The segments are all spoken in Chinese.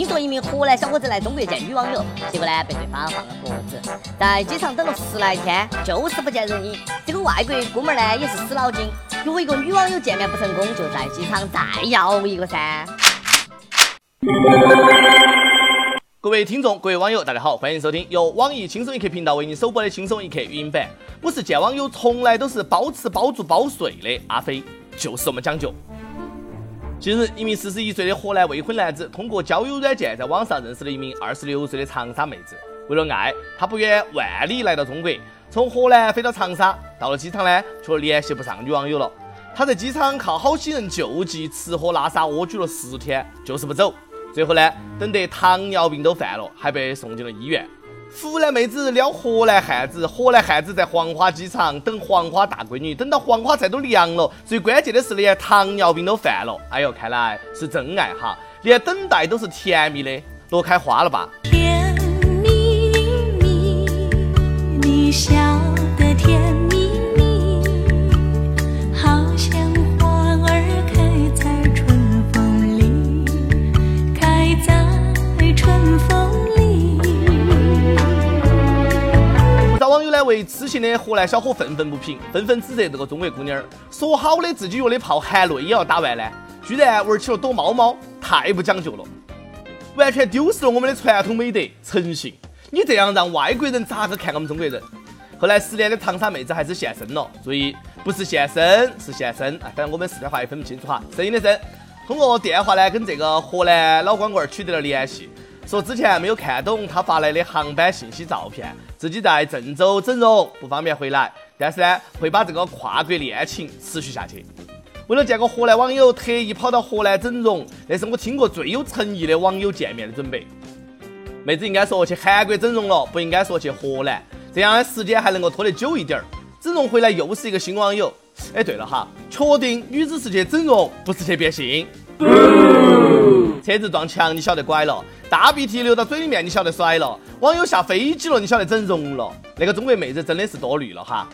听说一名河南小伙子来中国见女网友，结果呢被对方放了鸽子，在机场等了十来天，就是不见人影。这个外国哥们儿呢也是死脑筋，如果一个女网友见面不成功，就在机场再要一个噻。各位听众，各位网友，大家好，欢迎收听由网易轻松一刻频道为您首播的轻松一刻语音版。我是见网友从来都是包吃包住包睡的阿飞，就是这么讲究。近日，一名四十一岁的河南未婚男子通过交友软件在网上认识了一名二十六岁的长沙妹子。为了爱，他不远万里来到中国，从河南飞到长沙。到了机场呢，却联系不上女网友了。他在机场靠好心人救济，吃喝拉撒蜗居了十天，就是不走。最后呢，等得糖尿病都犯了，还被送进了医院。湖南妹子撩河南汉子，河南汉子在黄花机场等黄花大闺女，等到黄花菜都凉了。最关键的是，连糖尿病都犯了。哎呦，看来是真爱哈，连等待都是甜蜜的，落开花了吧？甜蜜蜜，你笑为痴情的河南小伙愤愤不平，纷纷指责这个中国姑娘说好的自己约的炮含泪也要打完呢，居然玩起了躲猫猫，太不讲究了，完全丢失了我们的传统美德诚信。你这样让外国人咋个看我们中国人？后来失恋的长沙妹子还是现身了，注意不是现身是现身啊，反正我们四川话也分不清楚哈，声音的声。通过电话呢跟这个河南老光棍取得了联系。说之前没有看懂他发来的航班信息照片，自己在郑州整容不方便回来，但是呢会把这个跨国恋情持续下去。为了见个河南网友，特意跑到河南整容，那是我听过最有诚意的网友见面的准备。妹子应该说去韩国整容了，不应该说去河南，这样的时间还能够拖得久一点儿。整容回来又是一个新网友。哎，对了哈，确定女子是去整容，不是去变性。车子撞墙，你晓得拐了；大鼻涕流到嘴里面，你晓得甩了；网友下飞机了，你晓得整容了。那个中国妹子真的是多虑了哈！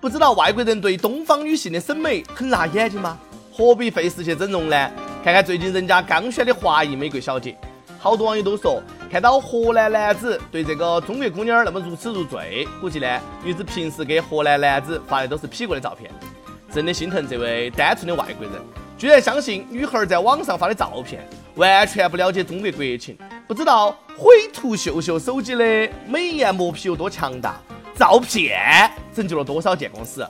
不知道外国人对东方女性的审美很辣眼睛吗？何必费事去整容呢？看看最近人家刚选的华裔美国小姐，好多网友都说，看到河南男子对这个中国姑娘那么如痴如醉，估计呢，女子平时给河南男子发的都是 P 过的照片，真的心疼这位单纯的外国人。居然相信女孩在网上发的照片，完全不了解中国国情，不知道毁图秀秀手机的美颜磨皮有多强大，照片拯救了多少建工司。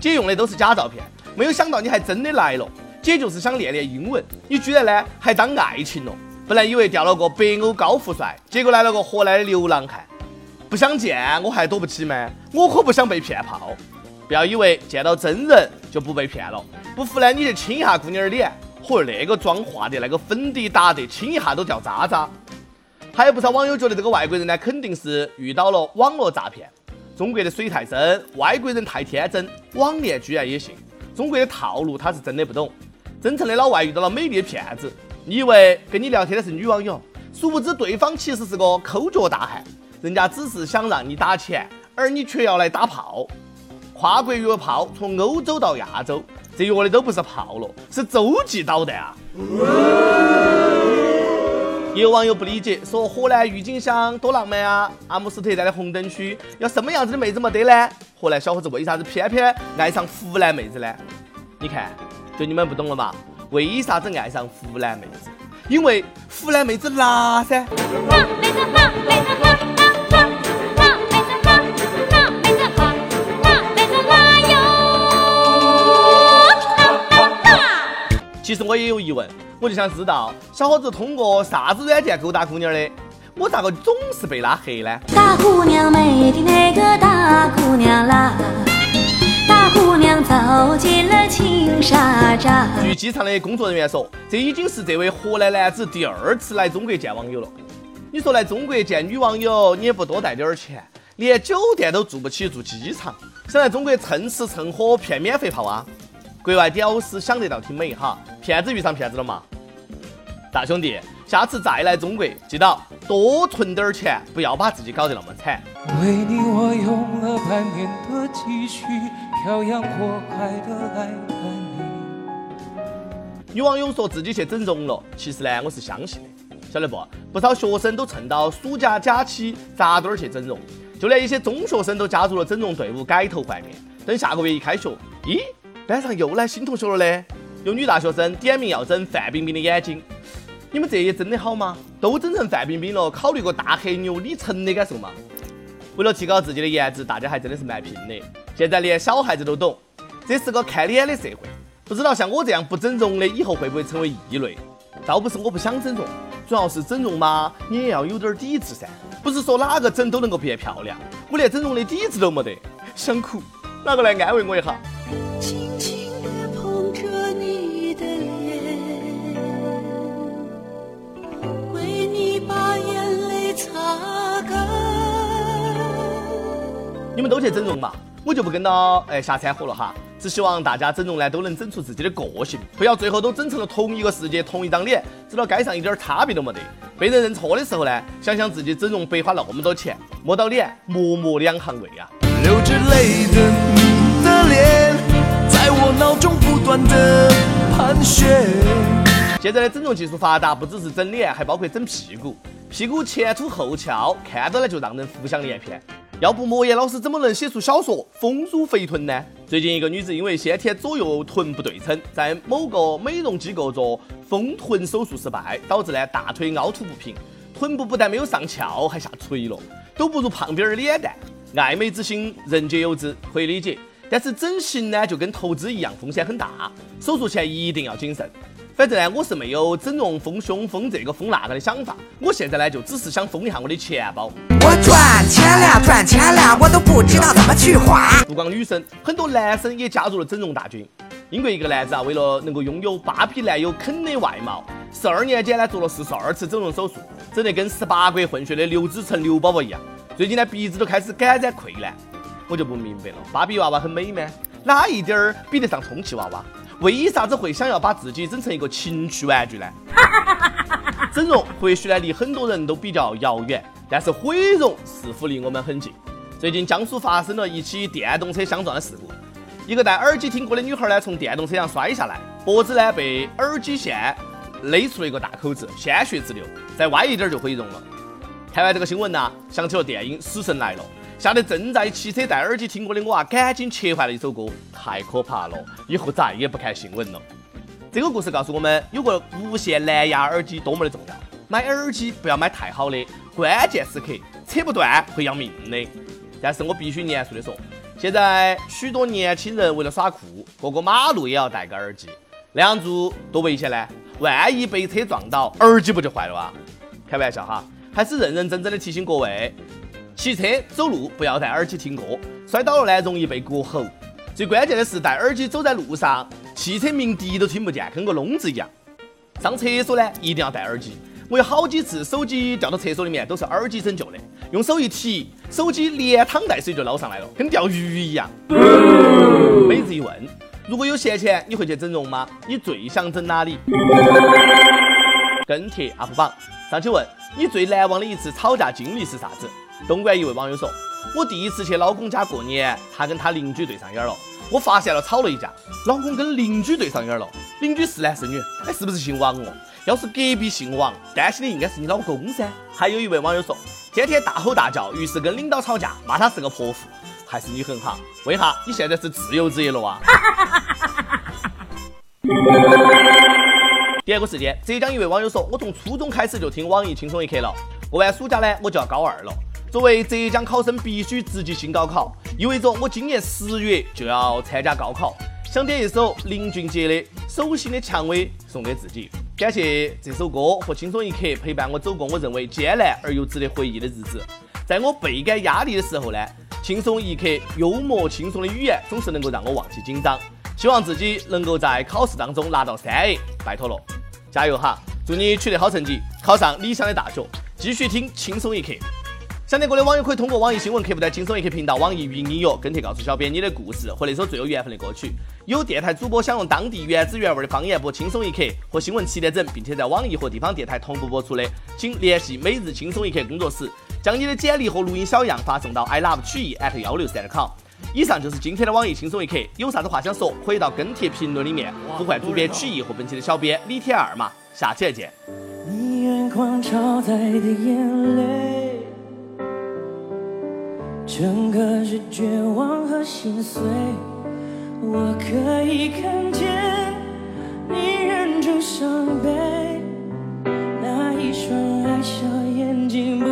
姐用的都是假照片，没有想到你还真的来了。姐就是想练练英文，你居然呢还当爱情了。本来以为钓了个北欧高富帅，结果来了个河南的流浪汉。不想见我还躲不起吗？我可不想被骗炮。不要以为见到真人就不被骗了，不服呢，你去亲一下姑娘的脸，嚯，那个妆化的，那个粉底打的，亲一下都掉渣渣。还有不少网友觉得这个外国人呢，肯定是遇到了网络诈骗。中国的水太深，外国人太天真，网恋居然也信。中国的套路他是真的不懂。真诚的老外遇到了美丽的骗子，你以为跟你聊天的是女网友，殊不知对方其实是个抠脚大汉，人家只是想让你打钱，而你却要来打炮。跨国约炮，从欧洲到亚洲，这约的都不是炮了，是洲际导弹啊！也有网友不理解，说河南郁金香多浪漫啊，阿姆斯特丹的红灯区要什么样子的妹子没得呢？河南小伙子为啥子偏偏爱上湖南妹子呢？你看，就你们不懂了吧？为啥子爱上湖南妹子？因为湖南妹子辣噻！其实我也有疑问，我就想知道小伙子通过啥子软件勾搭姑娘的？我咋个总是被拉黑呢？大姑娘美的那个大姑娘啦，大姑娘走进了青纱帐。据机场的工作人员说，这已经是这位河南男子第二次来中国见网友了。你说来中国见女网友，你也不多带点钱，连酒店都住不起，住机场，想来中国蹭吃蹭喝骗免费炮啊？国外屌丝想得到挺美哈，骗子遇上骗子了嘛？大兄弟，下次再来中国，记到多存点钱，不要把自己搞得那么惨。为你我用了半年的积蓄，漂洋过海的来看你。女网友说自己去整容了，其实呢，我是相信的。晓得不？不少学生都趁到暑假假期扎堆儿去整容，就连一些中学生都加入了整容队伍，改头换面。等下个月一开学，咦，班上又来新同学了嘞！有女大学生点名要整范冰冰的眼睛，你们这也整得好吗？都整成范冰冰了，考虑过大黑牛李晨的感受吗？为了提高自己的颜值，大家还真的是蛮拼的。现在连小孩子都懂，这是个看脸的社会。不知道像我这样不整容的，以后会不会成为异类？倒不是我不想整容，主要是整容嘛，你也要有点底子噻。不是说哪个整都能够变漂亮，我连整容的底子都没得，想哭，哪个来安慰我一下？你们都去整容嘛？我就不跟到哎瞎掺和了哈，只希望大家整容呢都能整出自己的个性，不要最后都整成了同一个世界、同一张脸，直到街上一点差别都没得。被人认错的时候呢，想想自己整容白花那么多钱，摸到脸默默两行泪啊。流着泪的你的脸，在我脑中不断的盘旋。现在的整容技术发达，不只是整脸，还包括整屁股，屁股前凸后翘，看到呢就让人浮想联翩。要不莫言老师怎么能写出小说《丰乳肥臀》呢？最近一个女子因为先天左右臀不对称，在某个美容机构做丰臀手术失败，导致呢大腿凹凸不平，臀部不但没有上翘，还下垂了，都不如胖边儿脸蛋。爱美之心，人皆有之，可以理解。但是整形呢，就跟投资一样，风险很大，手术前一定要谨慎。反正呢，我是没有整容丰胸、丰这个、丰那个的想法。我现在呢，就只是想丰一下我的钱包。我赚钱了，赚钱了，我都不知道怎么去花。不光女生，很多男生也加入了整容大军。英国一个男子啊，为了能够拥有芭比男友肯的外貌，十二年间呢做了四十二次整容手术，整得跟十八国混血的刘子成刘宝宝一样。最近呢，鼻子都开始感染溃烂。我就不明白了，芭比娃娃很美吗？哪一点儿比得上充气娃娃？为啥子会想要把自己整成一个情趣玩具呢？整容或许呢离很多人都比较遥远，但是毁容似乎离我们很近。最近江苏发生了一起电动车相撞的事故，一个戴耳机听歌的女孩呢从电动车上摔下来，脖子呢被耳机线勒出了一个大口子，鲜血直流，再歪一点就毁容了。看完这个新闻呢，想起了电影《死神来了》。吓得正在骑车戴耳机听歌的我啊，赶紧切换了一首歌，太可怕了！以后再也不看新闻了。这个故事告诉我们，有个无线蓝牙耳机多么的重要。买耳机不要买太好的，关键时刻扯不断会要命的。但是我必须严肃的说，现在许多年轻人为了耍酷，过过马路也要戴个耳机，那样做多危险呢？万一被车撞到，耳机不就坏了啊？开玩笑哈，还是认认真真的提醒各位。骑车走路不要戴耳机听歌，摔倒了呢容易被割喉。最关键的是戴耳机走在路上，汽车鸣笛都听不见，跟个聋子一样。上厕所呢一定要戴耳机。我有好几次手机掉到厕所里面都是耳机拯救的，用手一提，手机连汤带水就捞上来了，跟钓鱼一样。每日一问：如果有闲钱，你会去整容吗？你最想整哪里？跟帖 UP 榜上期问：你最难忘的一次吵架经历是啥子？东莞一位网友说：“我第一次去老公家过年，他跟他邻居对上眼了。我发现了，吵了一架，老公跟邻居对上眼了。邻居是男是女？哎，是不是姓王哦？要是隔壁姓王，担心的应该是你老公噻。”还有一位网友说：“天天大吼大叫，于是跟领导吵架，骂他是个泼妇。还是你很好？问下你现在是自由职业了哇？” 第二个时间，浙江一位网友说：“我从初中开始就听网易轻松一刻了，过完暑假呢，我就要高二了。”作为浙江考生，必须直击新高考，意味着我今年十月就要参加高考。想点一首林俊杰的《手心的蔷薇》送给自己，感谢这首歌和轻松一刻陪伴我走过我认为艰难而又值得回忆的日子。在我倍感压力的时候呢，轻松一刻幽默轻松的语言总是能够让我忘记紧张。希望自己能够在考试当中拿到三 A，拜托了，加油哈！祝你取得好成绩，考上理想的大学，继续听轻松一刻。想听歌的网友可以通过网易新闻客户端、轻松一刻频道、网易云音乐跟帖告诉小编你的故事和那首最有缘分的歌曲。有电台主播想用当地原汁原味的方言播《轻松一刻》和新闻七点整，并且在网易和地方电台同步播出的，请联系每日轻松一刻工作室，将你的简历和录音小样发送到 i love 曲艺 at 幺六三 com。以上就是今天的网易轻松一刻，有啥子话想说，可以到跟帖评论里面呼唤主编曲艺和本期的小编李天二嘛。下期再见。你眼眶超载的眼泪。整个是绝望和心碎。我可以看见你忍住伤悲，那一双爱笑眼睛。不。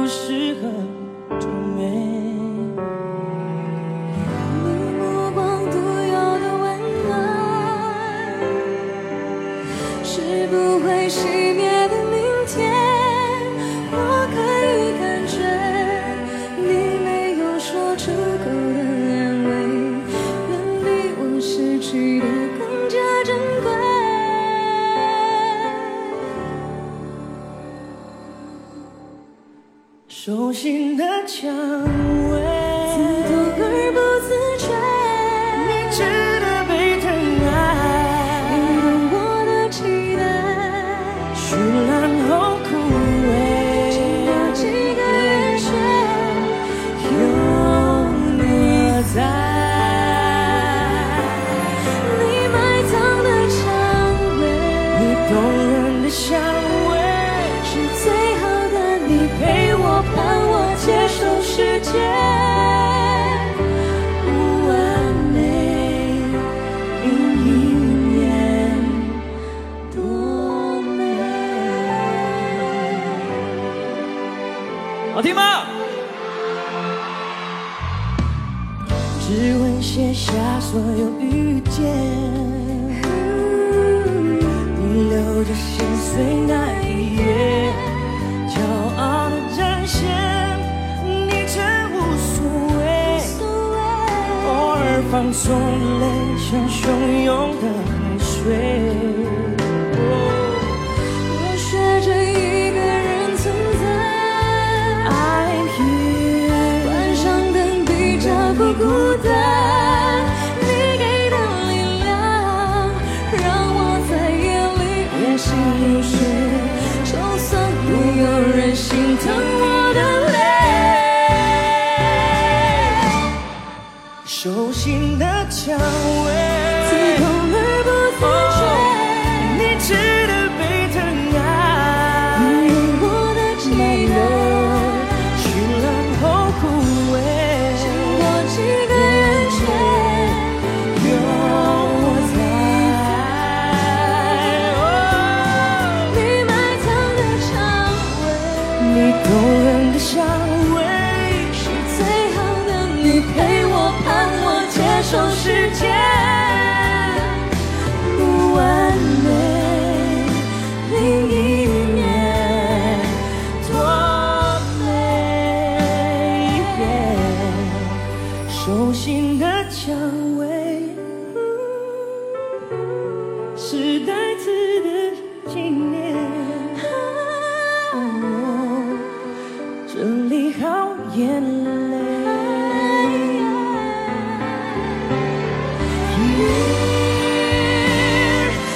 间眼中泪是汹涌的海水。我学着一个人存在爱一个人关上灯比较着孤单你给的力量让我在夜里安心入睡就算不有人心疼我的泪。手心的想手心的蔷薇是带刺的纪念，这里好眼泪。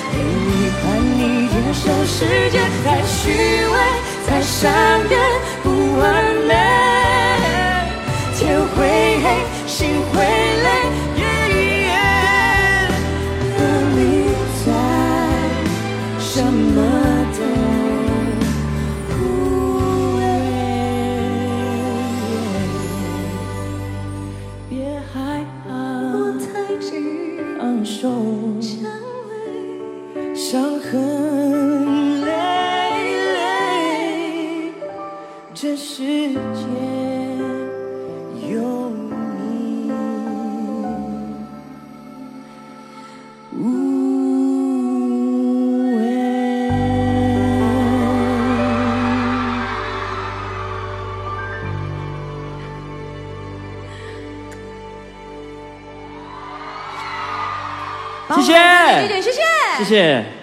为你看你接受世界太虚伪，太傻。这世界有你无畏谢谢。谢谢。